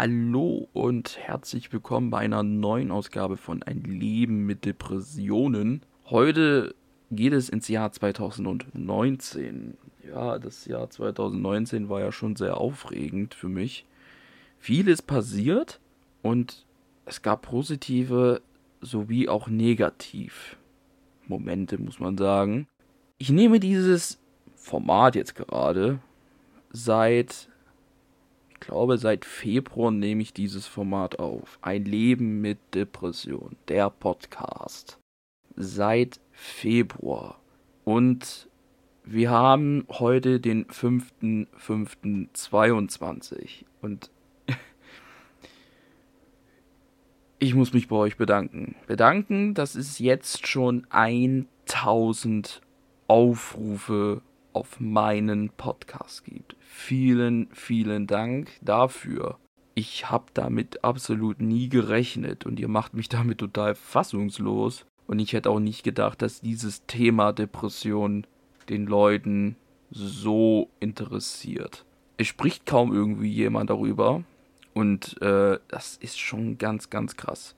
Hallo und herzlich willkommen bei einer neuen Ausgabe von Ein Leben mit Depressionen. Heute geht es ins Jahr 2019. Ja, das Jahr 2019 war ja schon sehr aufregend für mich. Vieles passiert und es gab positive sowie auch negativ Momente, muss man sagen. Ich nehme dieses Format jetzt gerade seit glaube, seit Februar nehme ich dieses Format auf. Ein Leben mit Depression, der Podcast. Seit Februar. Und wir haben heute den 5.5.22. Und ich muss mich bei euch bedanken. Bedanken, dass es jetzt schon 1000 Aufrufe auf meinen Podcast gibt. Vielen, vielen Dank dafür. Ich habe damit absolut nie gerechnet und ihr macht mich damit total fassungslos. Und ich hätte auch nicht gedacht, dass dieses Thema Depression den Leuten so interessiert. Es spricht kaum irgendwie jemand darüber. Und äh, das ist schon ganz, ganz krass.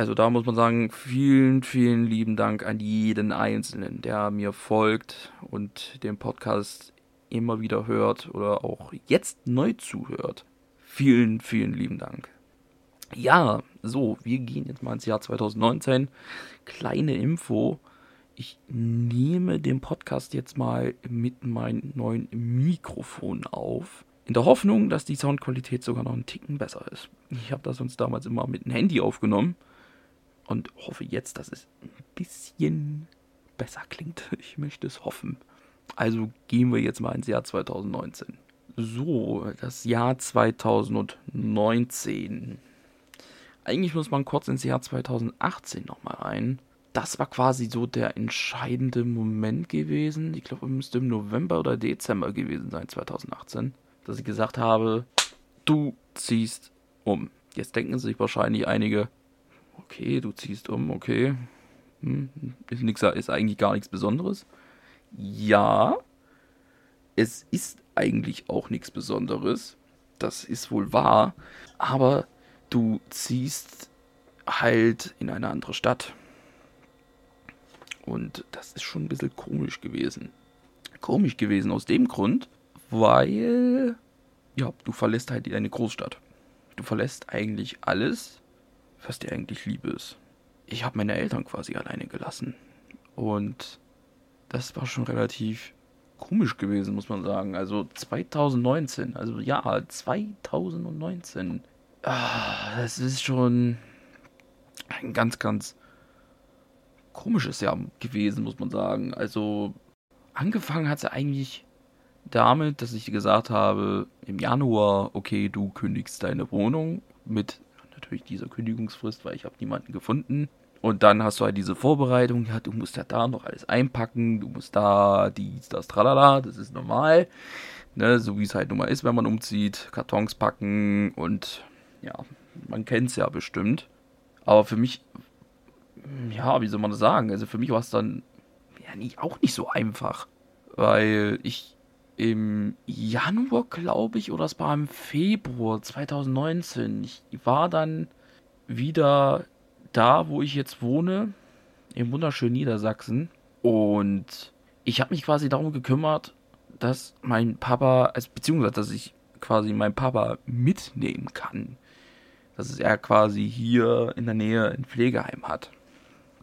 Also da muss man sagen, vielen, vielen lieben Dank an jeden Einzelnen, der mir folgt und den Podcast immer wieder hört oder auch jetzt neu zuhört. Vielen, vielen lieben Dank. Ja, so, wir gehen jetzt mal ins Jahr 2019. Kleine Info. Ich nehme den Podcast jetzt mal mit meinem neuen Mikrofon auf. In der Hoffnung, dass die Soundqualität sogar noch einen Ticken besser ist. Ich habe das sonst damals immer mit dem Handy aufgenommen und hoffe jetzt, dass es ein bisschen besser klingt. Ich möchte es hoffen. Also gehen wir jetzt mal ins Jahr 2019. So, das Jahr 2019. Eigentlich muss man kurz ins Jahr 2018 nochmal rein. Das war quasi so der entscheidende Moment gewesen. Ich glaube, es müsste im November oder Dezember gewesen sein, 2018, dass ich gesagt habe, du ziehst um. Jetzt denken sich wahrscheinlich einige, okay, du ziehst um, okay. Hm, ist, nix, ist eigentlich gar nichts Besonderes. Ja, es ist eigentlich auch nichts Besonderes. Das ist wohl wahr. Aber du ziehst halt in eine andere Stadt. Und das ist schon ein bisschen komisch gewesen. Komisch gewesen aus dem Grund, weil, ja, du verlässt halt eine Großstadt. Du verlässt eigentlich alles, was dir eigentlich lieb ist. Ich habe meine Eltern quasi alleine gelassen. Und das war schon relativ komisch gewesen, muss man sagen. Also 2019, also ja, 2019. Ah, das ist schon ein ganz, ganz komisches Jahr gewesen, muss man sagen. Also angefangen hat es eigentlich damit, dass ich gesagt habe, im Januar, okay, du kündigst deine Wohnung mit natürlich dieser Kündigungsfrist, weil ich habe niemanden gefunden. Und dann hast du halt diese Vorbereitung, ja, du musst ja da noch alles einpacken, du musst da dies, das, tralala, das ist normal. Ne, so wie es halt nun mal ist, wenn man umzieht, Kartons packen und ja, man kennt es ja bestimmt. Aber für mich, ja, wie soll man das sagen? Also für mich war es dann ja nicht, auch nicht so einfach. Weil ich im Januar, glaube ich, oder es war im Februar 2019. Ich war dann wieder da, wo ich jetzt wohne, im wunderschönen Niedersachsen. Und ich habe mich quasi darum gekümmert, dass mein Papa, also beziehungsweise dass ich quasi meinen Papa mitnehmen kann. Dass er quasi hier in der Nähe ein Pflegeheim hat.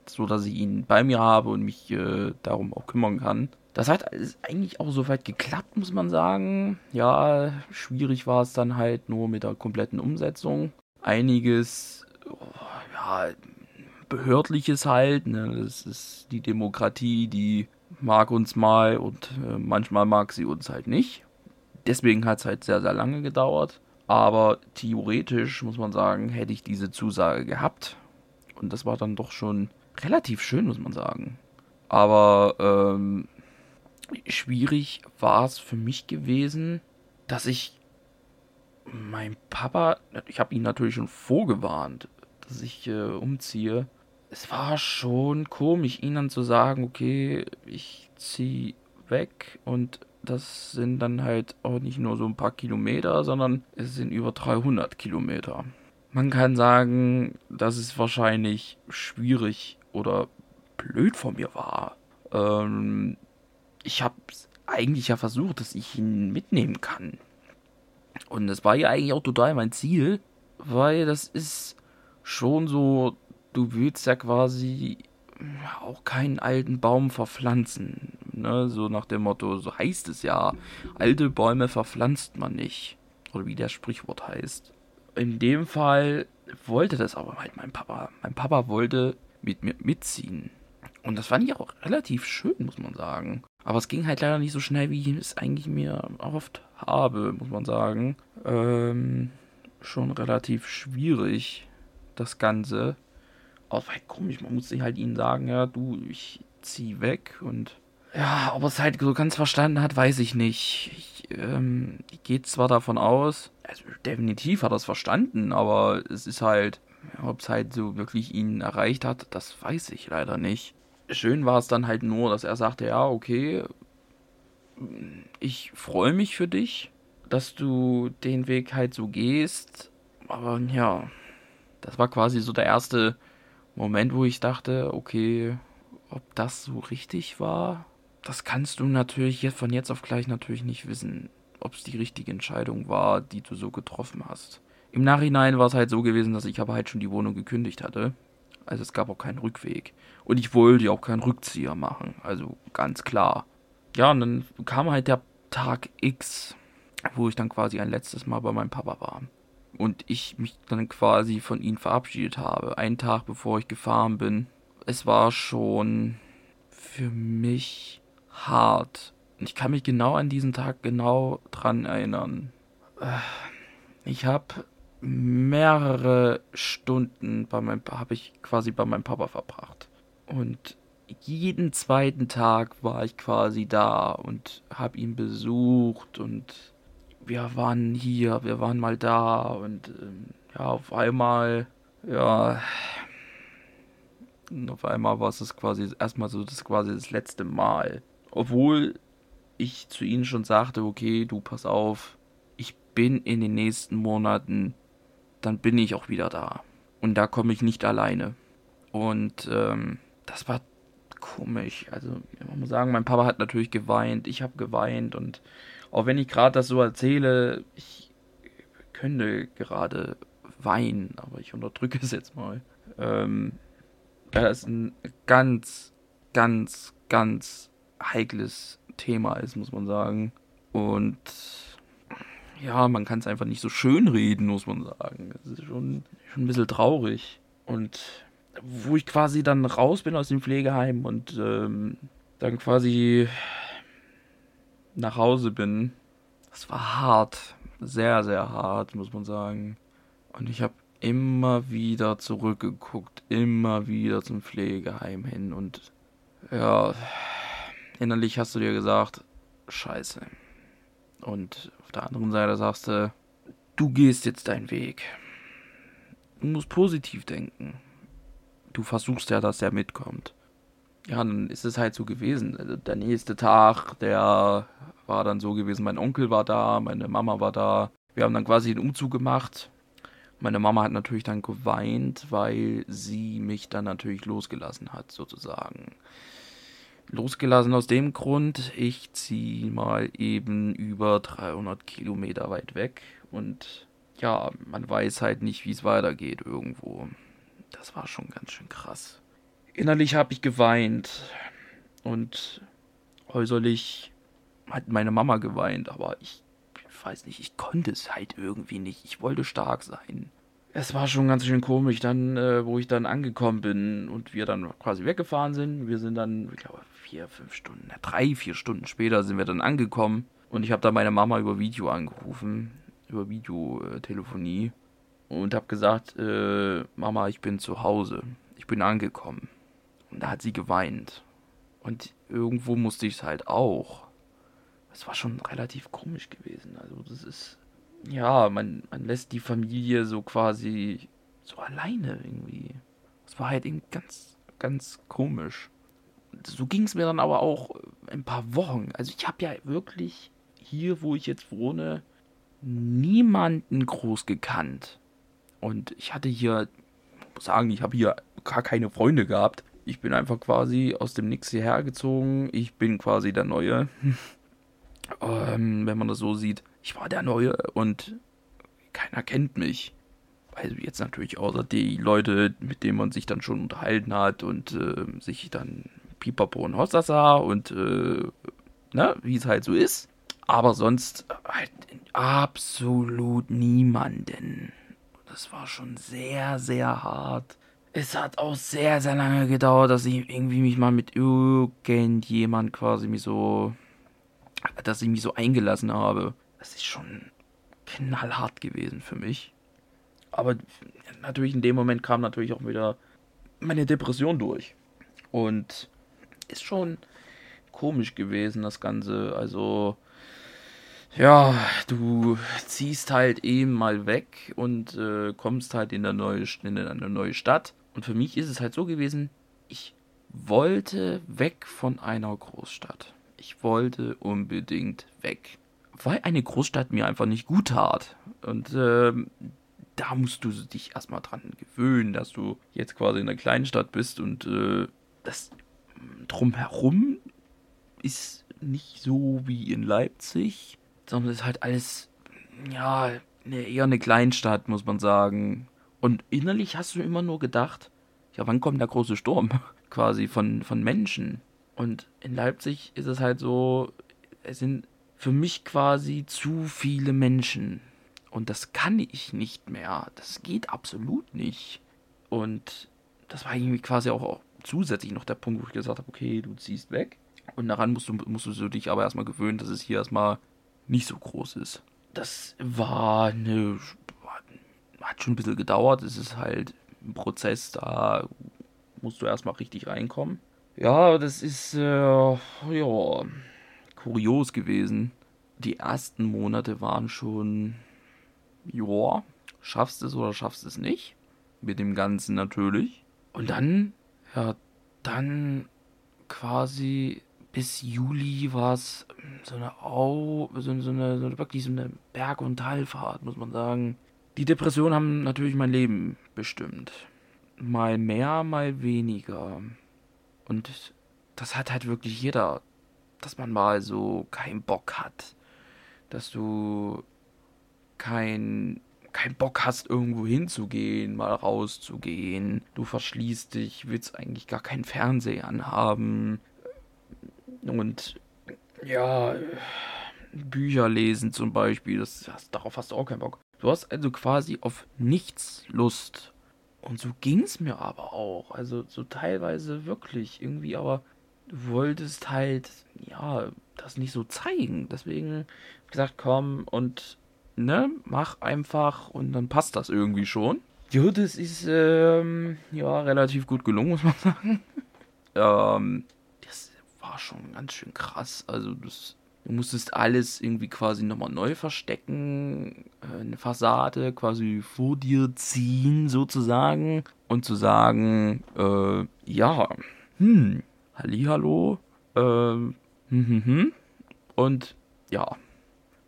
So dass ich ihn bei mir habe und mich äh, darum auch kümmern kann. Das hat eigentlich auch soweit geklappt, muss man sagen. Ja, schwierig war es dann halt nur mit der kompletten Umsetzung. Einiges, oh, ja, behördliches halt. Ne? Das ist die Demokratie, die mag uns mal und äh, manchmal mag sie uns halt nicht. Deswegen hat es halt sehr, sehr lange gedauert. Aber theoretisch muss man sagen, hätte ich diese Zusage gehabt. Und das war dann doch schon relativ schön, muss man sagen. Aber ähm, schwierig war es für mich gewesen, dass ich mein Papa, ich habe ihn natürlich schon vorgewarnt, dass ich äh, umziehe. Es war schon komisch, ihm dann zu sagen, okay, ich ziehe weg und das sind dann halt auch nicht nur so ein paar Kilometer, sondern es sind über 300 Kilometer. Man kann sagen, dass es wahrscheinlich schwierig oder blöd von mir war. Ähm, ich habe eigentlich ja versucht, dass ich ihn mitnehmen kann. Und das war ja eigentlich auch total mein Ziel, weil das ist schon so, du willst ja quasi auch keinen alten Baum verpflanzen. Ne? So nach dem Motto, so heißt es ja, alte Bäume verpflanzt man nicht. Oder wie der Sprichwort heißt. In dem Fall wollte das aber halt mein Papa. Mein Papa wollte mit mir mitziehen. Und das fand ich auch relativ schön, muss man sagen. Aber es ging halt leider nicht so schnell, wie ich es eigentlich mir erhofft habe, muss man sagen. Ähm, schon relativ schwierig, das Ganze. Aber es war halt komisch, man musste halt ihnen sagen, ja, du, ich zieh weg und ja, ob er es halt so ganz verstanden hat, weiß ich nicht. Ich, ähm, ich gehe zwar davon aus, also definitiv hat er es verstanden, aber es ist halt, ob es halt so wirklich ihn erreicht hat, das weiß ich leider nicht. Schön war es dann halt nur, dass er sagte, ja, okay, ich freue mich für dich, dass du den Weg halt so gehst, aber ja, das war quasi so der erste Moment, wo ich dachte, okay, ob das so richtig war, das kannst du natürlich jetzt von jetzt auf gleich natürlich nicht wissen, ob es die richtige Entscheidung war, die du so getroffen hast. Im Nachhinein war es halt so gewesen, dass ich aber halt schon die Wohnung gekündigt hatte. Also es gab auch keinen Rückweg. Und ich wollte auch keinen Rückzieher machen. Also ganz klar. Ja, und dann kam halt der Tag X, wo ich dann quasi ein letztes Mal bei meinem Papa war und ich mich dann quasi von ihnen verabschiedet habe, einen Tag bevor ich gefahren bin. Es war schon für mich hart. Ich kann mich genau an diesen Tag genau dran erinnern. Ich habe mehrere Stunden bei meinem habe ich quasi bei meinem Papa verbracht und jeden zweiten Tag war ich quasi da und habe ihn besucht und wir waren hier, wir waren mal da und ähm, ja, auf einmal, ja, auf einmal war es quasi erstmal so das quasi das letzte Mal. Obwohl ich zu ihnen schon sagte, okay, du pass auf, ich bin in den nächsten Monaten, dann bin ich auch wieder da. Und da komme ich nicht alleine. Und ähm, das war komisch. Also, man muss sagen, mein Papa hat natürlich geweint, ich habe geweint und auch wenn ich gerade das so erzähle, ich könnte gerade weinen, aber ich unterdrücke es jetzt mal. Ähm, das ist ein ganz, ganz, ganz heikles Thema ist, muss man sagen. Und ja, man kann es einfach nicht so schön reden, muss man sagen. Es ist schon, schon ein bisschen traurig. Und wo ich quasi dann raus bin aus dem Pflegeheim und ähm, dann quasi nach Hause bin, das war hart. Sehr, sehr hart, muss man sagen. Und ich habe immer wieder zurückgeguckt, immer wieder zum Pflegeheim hin und ja, innerlich hast du dir gesagt, scheiße. Und auf der anderen Seite sagst du, du gehst jetzt deinen Weg. Du musst positiv denken. Du versuchst ja, dass er mitkommt ja, dann ist es halt so gewesen. Also der nächste Tag, der war dann so gewesen, mein Onkel war da, meine Mama war da. Wir haben dann quasi den Umzug gemacht. Meine Mama hat natürlich dann geweint, weil sie mich dann natürlich losgelassen hat, sozusagen. Losgelassen aus dem Grund, ich ziehe mal eben über 300 Kilometer weit weg und ja, man weiß halt nicht, wie es weitergeht irgendwo. Das war schon ganz schön krass innerlich habe ich geweint und äußerlich hat meine Mama geweint, aber ich weiß nicht, ich konnte es halt irgendwie nicht. Ich wollte stark sein. Es war schon ganz schön komisch, dann, äh, wo ich dann angekommen bin und wir dann quasi weggefahren sind. Wir sind dann, ich glaube, vier, fünf Stunden, drei, vier Stunden später sind wir dann angekommen und ich habe dann meine Mama über Video angerufen, über Videotelefonie und habe gesagt, äh, Mama, ich bin zu Hause, ich bin angekommen. Und da hat sie geweint. Und irgendwo musste ich es halt auch. Es war schon relativ komisch gewesen. Also das ist, ja, man, man lässt die Familie so quasi so alleine irgendwie. Es war halt eben ganz, ganz komisch. So ging es mir dann aber auch ein paar Wochen. Also ich habe ja wirklich hier, wo ich jetzt wohne, niemanden groß gekannt. Und ich hatte hier, muss sagen, ich habe hier gar keine Freunde gehabt. Ich bin einfach quasi aus dem Nix hierher gezogen. Ich bin quasi der Neue. ähm, wenn man das so sieht. Ich war der Neue und keiner kennt mich. Also jetzt natürlich außer die Leute, mit denen man sich dann schon unterhalten hat und äh, sich dann Pipapo und Hossasa und äh, ne, wie es halt so ist. Aber sonst halt absolut niemanden. Das war schon sehr, sehr hart. Es hat auch sehr, sehr lange gedauert, dass ich irgendwie mich mal mit irgendjemand quasi mich so, dass ich mich so eingelassen habe. Das ist schon knallhart gewesen für mich. Aber natürlich in dem Moment kam natürlich auch wieder meine Depression durch. Und ist schon komisch gewesen, das Ganze. Also, ja, du ziehst halt eben mal weg und äh, kommst halt in, der neue, in eine neue Stadt. Und für mich ist es halt so gewesen, ich wollte weg von einer Großstadt. Ich wollte unbedingt weg. Weil eine Großstadt mir einfach nicht gut tat. Und äh, da musst du dich erstmal dran gewöhnen, dass du jetzt quasi in einer kleinen Stadt bist und äh, das drumherum ist nicht so wie in Leipzig, sondern es ist halt alles, ja, eher eine Kleinstadt, muss man sagen. Und innerlich hast du immer nur gedacht, ja, wann kommt der große Sturm? Quasi von, von Menschen. Und in Leipzig ist es halt so, es sind für mich quasi zu viele Menschen. Und das kann ich nicht mehr. Das geht absolut nicht. Und das war irgendwie quasi auch zusätzlich noch der Punkt, wo ich gesagt habe, okay, du ziehst weg. Und daran musst du, musst du dich aber erstmal gewöhnen, dass es hier erstmal nicht so groß ist. Das war eine. Hat schon ein bisschen gedauert. Es ist halt ein Prozess, da musst du erstmal richtig reinkommen. Ja, das ist äh, ja kurios gewesen. Die ersten Monate waren schon ja, schaffst es oder schaffst es nicht. Mit dem Ganzen natürlich. Und dann, ja, dann quasi bis Juli war es so eine Au, so, so, eine, so wirklich so eine Berg- und Talfahrt, muss man sagen. Die Depressionen haben natürlich mein Leben bestimmt. Mal mehr, mal weniger. Und das hat halt wirklich jeder, dass man mal so keinen Bock hat. Dass du kein, kein Bock hast, irgendwo hinzugehen, mal rauszugehen. Du verschließt dich, willst eigentlich gar keinen Fernseher anhaben. Und ja, Bücher lesen zum Beispiel, das, das, darauf hast du auch keinen Bock. Du hast also quasi auf nichts Lust. Und so ging es mir aber auch. Also so teilweise wirklich irgendwie, aber wolltest halt, ja, das nicht so zeigen. Deswegen gesagt, komm und ne, mach einfach und dann passt das irgendwie schon. Ja, das ist ähm, ja relativ gut gelungen, muss man sagen. ähm, das war schon ganz schön krass. Also das, du musstest alles irgendwie quasi nochmal neu verstecken, äh, eine Fassade quasi vor dir ziehen sozusagen und zu sagen, äh, ja, hm, Hallihallo, ähm, hm, hm, hm, und ja,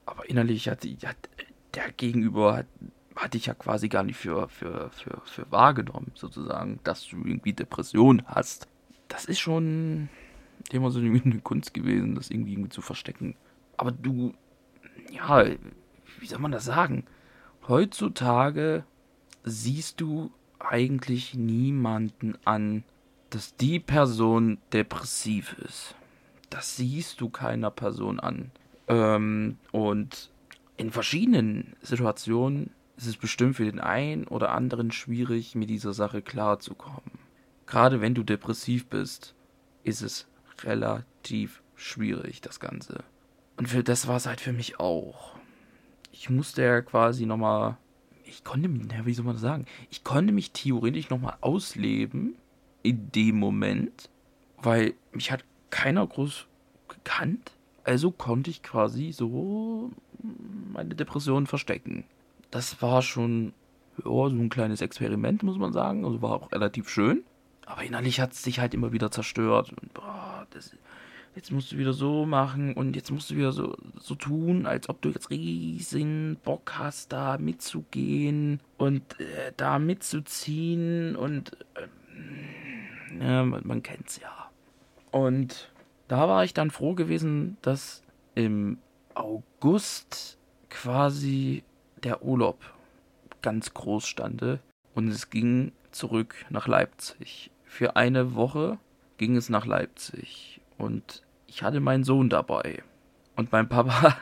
aber innerlich hat, hat der Gegenüber hat, hatte ich ja quasi gar nicht für, für, für, für wahrgenommen, sozusagen, dass du irgendwie Depression hast. Das ist schon immer so eine Kunst gewesen, das irgendwie, irgendwie zu verstecken. Aber du, ja, wie soll man das sagen? Heutzutage siehst du eigentlich niemanden an, dass die Person depressiv ist. Das siehst du keiner Person an. Ähm, und in verschiedenen Situationen ist es bestimmt für den einen oder anderen schwierig, mit dieser Sache klarzukommen. Gerade wenn du depressiv bist, ist es relativ schwierig, das Ganze. Und für das war es halt für mich auch. Ich musste ja quasi nochmal. Ich konnte mich, wie soll man das sagen? Ich konnte mich theoretisch nochmal ausleben in dem Moment, weil mich hat keiner groß gekannt. Also konnte ich quasi so meine Depression verstecken. Das war schon ja, so ein kleines Experiment, muss man sagen. Also war auch relativ schön. Aber innerlich hat es sich halt immer wieder zerstört. Und boah, das, jetzt musst du wieder so machen und jetzt musst du wieder so, so tun, als ob du jetzt riesen Bock hast, da mitzugehen und äh, da mitzuziehen und äh, ja, man, man kennt's ja. Und da war ich dann froh gewesen, dass im August quasi der Urlaub ganz groß stande und es ging zurück nach Leipzig. Für eine Woche ging es nach Leipzig und ich hatte meinen Sohn dabei. Und mein Papa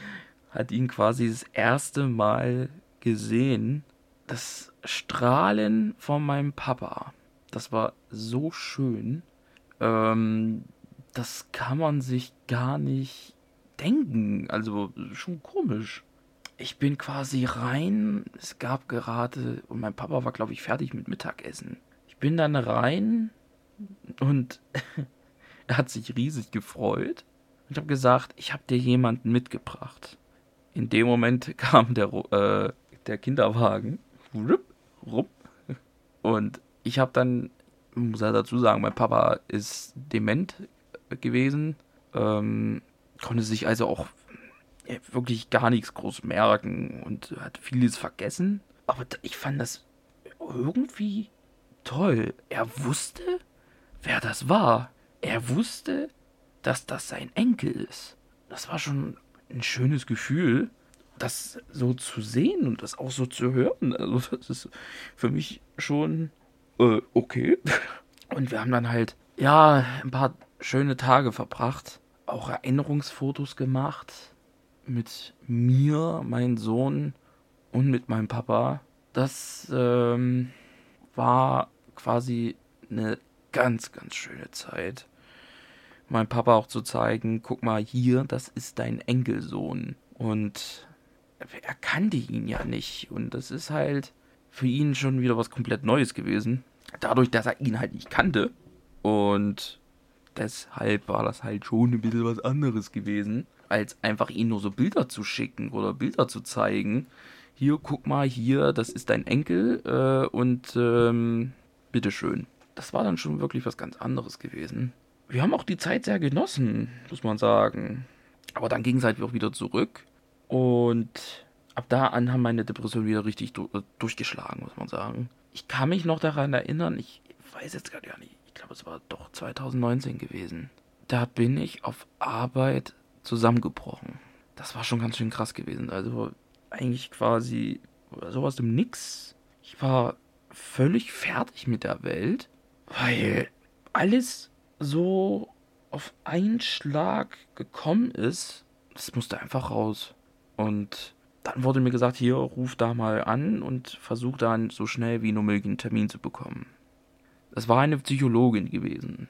hat ihn quasi das erste Mal gesehen. Das Strahlen von meinem Papa, das war so schön. Ähm, das kann man sich gar nicht denken. Also schon komisch. Ich bin quasi rein. Es gab gerade, und mein Papa war, glaube ich, fertig mit Mittagessen. Ich bin dann rein und er hat sich riesig gefreut. Ich habe gesagt, ich habe dir jemanden mitgebracht. In dem Moment kam der, äh, der Kinderwagen. Und ich habe dann, muss er dazu sagen, mein Papa ist dement gewesen. Ähm, konnte sich also auch wirklich gar nichts groß merken und hat vieles vergessen. Aber ich fand das irgendwie toll. Er wusste, wer das war. Er wusste, dass das sein Enkel ist. Das war schon ein schönes Gefühl, das so zu sehen und das auch so zu hören. Also das ist für mich schon äh, okay. Und wir haben dann halt, ja, ein paar schöne Tage verbracht. Auch Erinnerungsfotos gemacht. Mit mir, meinem Sohn und mit meinem Papa. Das ähm, war quasi eine ganz, ganz schöne Zeit. Mein Papa auch zu zeigen, guck mal hier, das ist dein Enkelsohn. Und er kannte ihn ja nicht. Und das ist halt für ihn schon wieder was komplett Neues gewesen. Dadurch, dass er ihn halt nicht kannte. Und deshalb war das halt schon ein bisschen was anderes gewesen, als einfach ihn nur so Bilder zu schicken oder Bilder zu zeigen. Hier, guck mal, hier, das ist dein Enkel äh, und ähm, bitteschön. Das war dann schon wirklich was ganz anderes gewesen. Wir haben auch die Zeit sehr genossen, muss man sagen. Aber dann ging es halt auch wieder zurück und ab da an haben meine Depressionen wieder richtig durchgeschlagen, muss man sagen. Ich kann mich noch daran erinnern, ich weiß jetzt gar nicht, glaube, es war doch 2019 gewesen. Da bin ich auf Arbeit zusammengebrochen. Das war schon ganz schön krass gewesen. Also eigentlich quasi sowas im Nix. Ich war völlig fertig mit der Welt, weil alles so auf einen Schlag gekommen ist. Das musste einfach raus. Und dann wurde mir gesagt, hier, ruf da mal an und versuch dann so schnell wie nur möglich einen Termin zu bekommen. Das war eine Psychologin gewesen.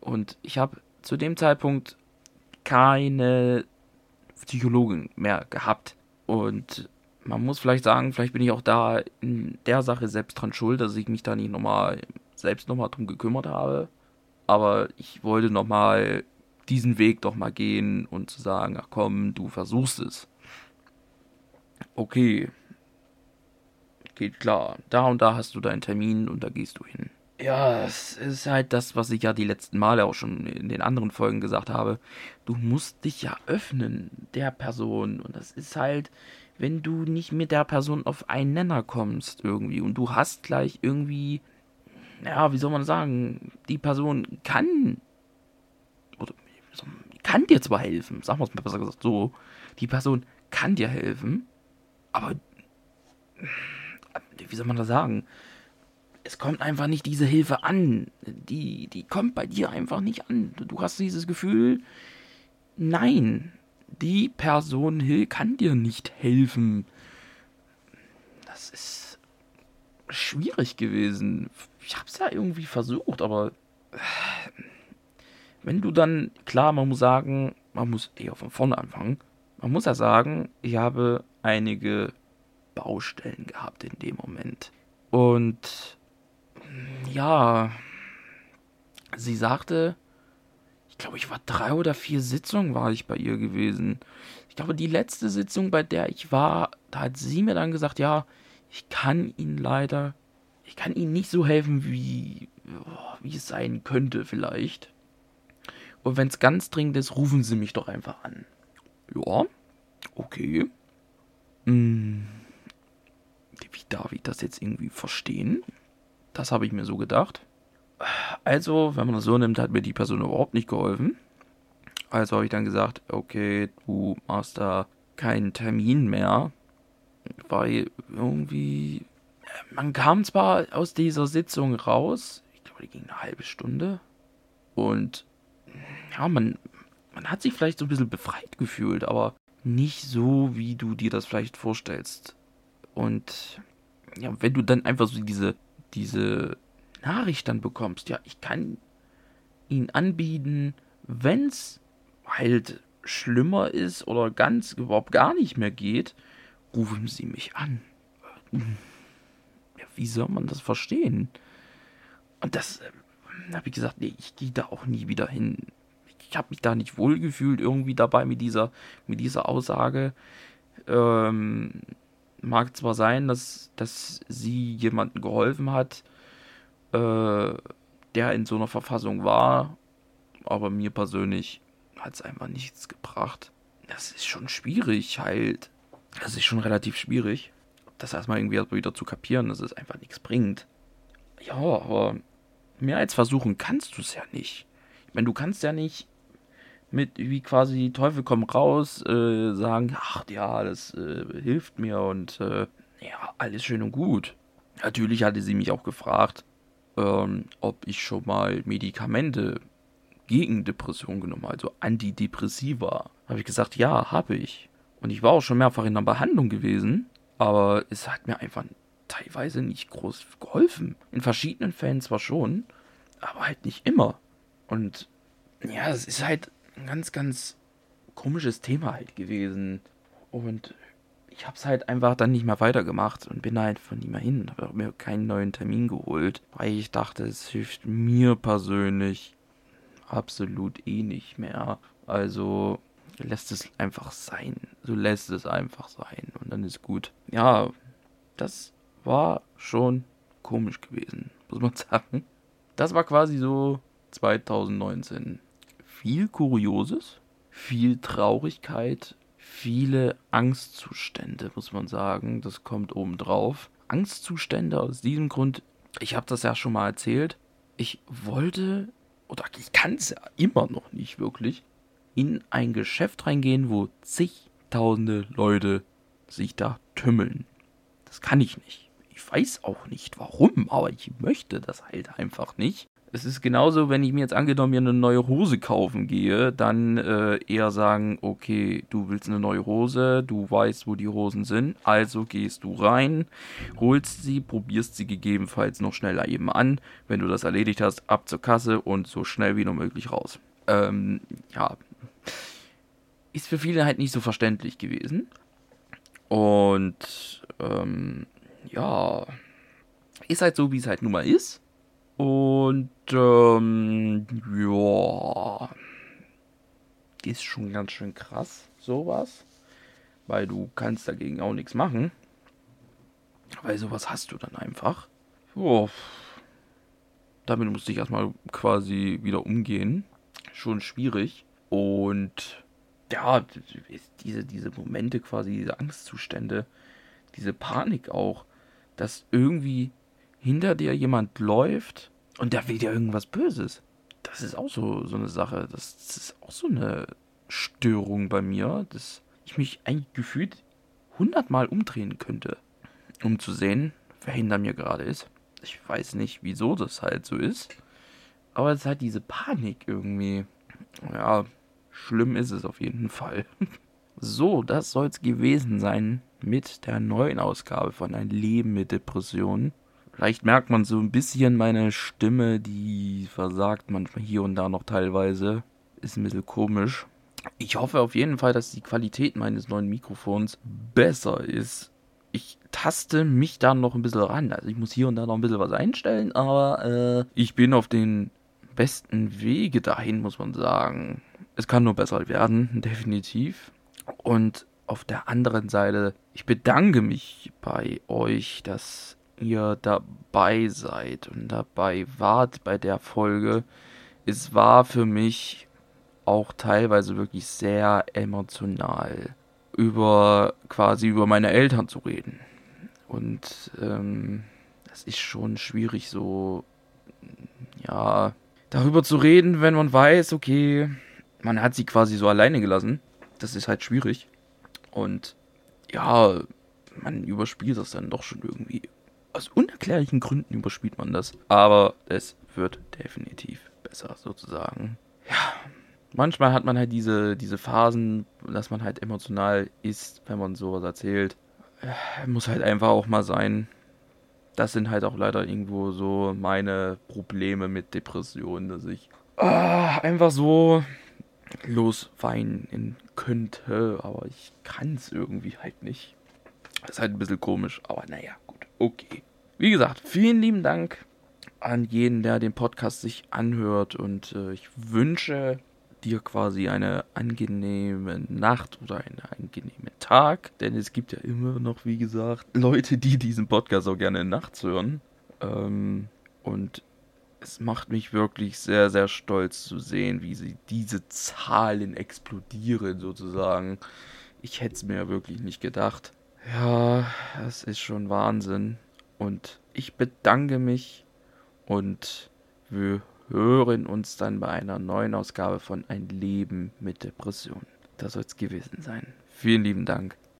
Und ich habe zu dem Zeitpunkt keine Psychologin mehr gehabt. Und man muss vielleicht sagen, vielleicht bin ich auch da in der Sache selbst dran schuld, dass ich mich da nicht nochmal selbst nochmal drum gekümmert habe. Aber ich wollte nochmal diesen Weg doch mal gehen und zu sagen, ach komm, du versuchst es. Okay. Geht klar. Da und da hast du deinen Termin und da gehst du hin. Ja, es ist halt das, was ich ja die letzten Male auch schon in den anderen Folgen gesagt habe. Du musst dich ja öffnen der Person. Und das ist halt, wenn du nicht mit der Person auf einen Nenner kommst irgendwie und du hast gleich irgendwie, ja, wie soll man sagen, die Person kann, oder kann dir zwar helfen, sagen wir es mal besser gesagt so, die Person kann dir helfen, aber, wie soll man das sagen, es kommt einfach nicht diese Hilfe an. Die, die kommt bei dir einfach nicht an. Du hast dieses Gefühl, nein, die Person kann dir nicht helfen. Das ist schwierig gewesen. Ich hab's ja irgendwie versucht, aber äh, wenn du dann, klar, man muss sagen, man muss eher von vorne anfangen. Man muss ja sagen, ich habe einige Baustellen gehabt in dem Moment. Und ja, sie sagte, ich glaube, ich war drei oder vier Sitzungen war ich bei ihr gewesen. Ich glaube, die letzte Sitzung, bei der ich war, da hat sie mir dann gesagt, ja, ich kann Ihnen leider, ich kann Ihnen nicht so helfen, wie, wie es sein könnte vielleicht. Und wenn es ganz dringend ist, rufen Sie mich doch einfach an. Ja, okay. Hm, wie darf ich das jetzt irgendwie verstehen? Das habe ich mir so gedacht. Also, wenn man das so nimmt, hat mir die Person überhaupt nicht geholfen. Also habe ich dann gesagt, okay, du machst da keinen Termin mehr, weil irgendwie man kam zwar aus dieser Sitzung raus, ich glaube, die ging eine halbe Stunde und ja, man man hat sich vielleicht so ein bisschen befreit gefühlt, aber nicht so, wie du dir das vielleicht vorstellst. Und ja, wenn du dann einfach so diese diese Nachricht dann bekommst, ja, ich kann ihn anbieten, wenn's halt schlimmer ist oder ganz überhaupt gar nicht mehr geht, rufen Sie mich an. Ja, wie soll man das verstehen? Und das äh, habe ich gesagt, nee, ich gehe da auch nie wieder hin. Ich habe mich da nicht wohlgefühlt irgendwie dabei mit dieser, mit dieser Aussage. Ähm, mag zwar sein, dass, dass sie jemandem geholfen hat, äh, der in so einer Verfassung war, aber mir persönlich hat es einfach nichts gebracht. Das ist schon schwierig halt. Das ist schon relativ schwierig, das erstmal irgendwie wieder zu kapieren, dass es einfach nichts bringt. Ja, aber mehr als versuchen kannst du es ja nicht. Ich meine, du kannst ja nicht mit wie quasi Teufel komm raus äh, sagen, ach ja, das äh, hilft mir und äh, ja, alles schön und gut. Natürlich hatte sie mich auch gefragt, ähm, ob ich schon mal Medikamente gegen Depression genommen, also Antidepressiva. Habe ich gesagt, ja, habe ich. Und ich war auch schon mehrfach in der Behandlung gewesen, aber es hat mir einfach teilweise nicht groß geholfen. In verschiedenen Fällen zwar schon, aber halt nicht immer. Und ja, es ist halt ein ganz, ganz komisches Thema halt gewesen. Und ich habe es halt einfach dann nicht mehr weitergemacht und bin halt von ihm mehr hin. Habe mir keinen neuen Termin geholt, weil ich dachte, es hilft mir persönlich absolut eh nicht mehr. Also lässt es einfach sein. So lässt es einfach sein und dann ist gut. Ja, das war schon komisch gewesen, muss man sagen. Das war quasi so 2019. Viel Kurioses, viel Traurigkeit, viele Angstzustände, muss man sagen. Das kommt obendrauf. Angstzustände aus diesem Grund, ich habe das ja schon mal erzählt. Ich wollte oder ich kann es ja immer noch nicht wirklich, in ein Geschäft reingehen, wo zigtausende Leute sich da tümmeln. Das kann ich nicht. Ich weiß auch nicht warum, aber ich möchte das halt einfach nicht es ist genauso, wenn ich mir jetzt angenommen mir eine neue Hose kaufen gehe, dann äh, eher sagen, okay, du willst eine neue Hose, du weißt, wo die Hosen sind, also gehst du rein, holst sie, probierst sie gegebenenfalls noch schneller eben an. Wenn du das erledigt hast, ab zur Kasse und so schnell wie nur möglich raus. Ähm, ja, ist für viele halt nicht so verständlich gewesen. Und ähm, ja, ist halt so, wie es halt nun mal ist. Und ähm, ja, ist schon ganz schön krass, sowas. Weil du kannst dagegen auch nichts machen. Weil sowas hast du dann einfach. Oh, damit musste ich erstmal quasi wieder umgehen. Schon schwierig. Und ja, diese, diese Momente quasi, diese Angstzustände, diese Panik auch, dass irgendwie hinter dir jemand läuft und der will dir irgendwas Böses. Das ist auch so, so eine Sache. Das, das ist auch so eine Störung bei mir, dass ich mich eigentlich gefühlt hundertmal umdrehen könnte, um zu sehen, wer hinter mir gerade ist. Ich weiß nicht, wieso das halt so ist. Aber es ist halt diese Panik irgendwie. Ja, schlimm ist es auf jeden Fall. So, das soll es gewesen sein mit der neuen Ausgabe von Ein Leben mit Depressionen. Vielleicht merkt man so ein bisschen meine Stimme, die versagt manchmal hier und da noch teilweise. Ist ein bisschen komisch. Ich hoffe auf jeden Fall, dass die Qualität meines neuen Mikrofons besser ist. Ich taste mich da noch ein bisschen ran. Also ich muss hier und da noch ein bisschen was einstellen, aber äh, ich bin auf den besten Wege dahin, muss man sagen. Es kann nur besser werden, definitiv. Und auf der anderen Seite, ich bedanke mich bei euch, dass ihr dabei seid und dabei wart bei der Folge. Es war für mich auch teilweise wirklich sehr emotional über quasi über meine Eltern zu reden. Und ähm, das ist schon schwierig, so ja, darüber zu reden, wenn man weiß, okay, man hat sie quasi so alleine gelassen. Das ist halt schwierig. Und ja, man überspielt das dann doch schon irgendwie. Aus unerklärlichen Gründen überspielt man das. Aber es wird definitiv besser, sozusagen. Ja, manchmal hat man halt diese, diese Phasen, dass man halt emotional ist, wenn man sowas erzählt. Äh, muss halt einfach auch mal sein. Das sind halt auch leider irgendwo so meine Probleme mit Depressionen, dass ich ah, einfach so losweinen könnte, aber ich kann es irgendwie halt nicht. Ist halt ein bisschen komisch, aber naja, okay. Wie gesagt, vielen lieben Dank an jeden, der den Podcast sich anhört und äh, ich wünsche dir quasi eine angenehme Nacht oder einen angenehmen Tag, denn es gibt ja immer noch, wie gesagt, Leute, die diesen Podcast auch gerne nachts hören. Ähm, und es macht mich wirklich sehr, sehr stolz zu sehen, wie sie diese Zahlen explodieren sozusagen. Ich hätte es mir wirklich nicht gedacht. Ja, das ist schon Wahnsinn. Und ich bedanke mich und wir hören uns dann bei einer neuen Ausgabe von Ein Leben mit Depression. Das soll es gewesen sein. Vielen lieben Dank.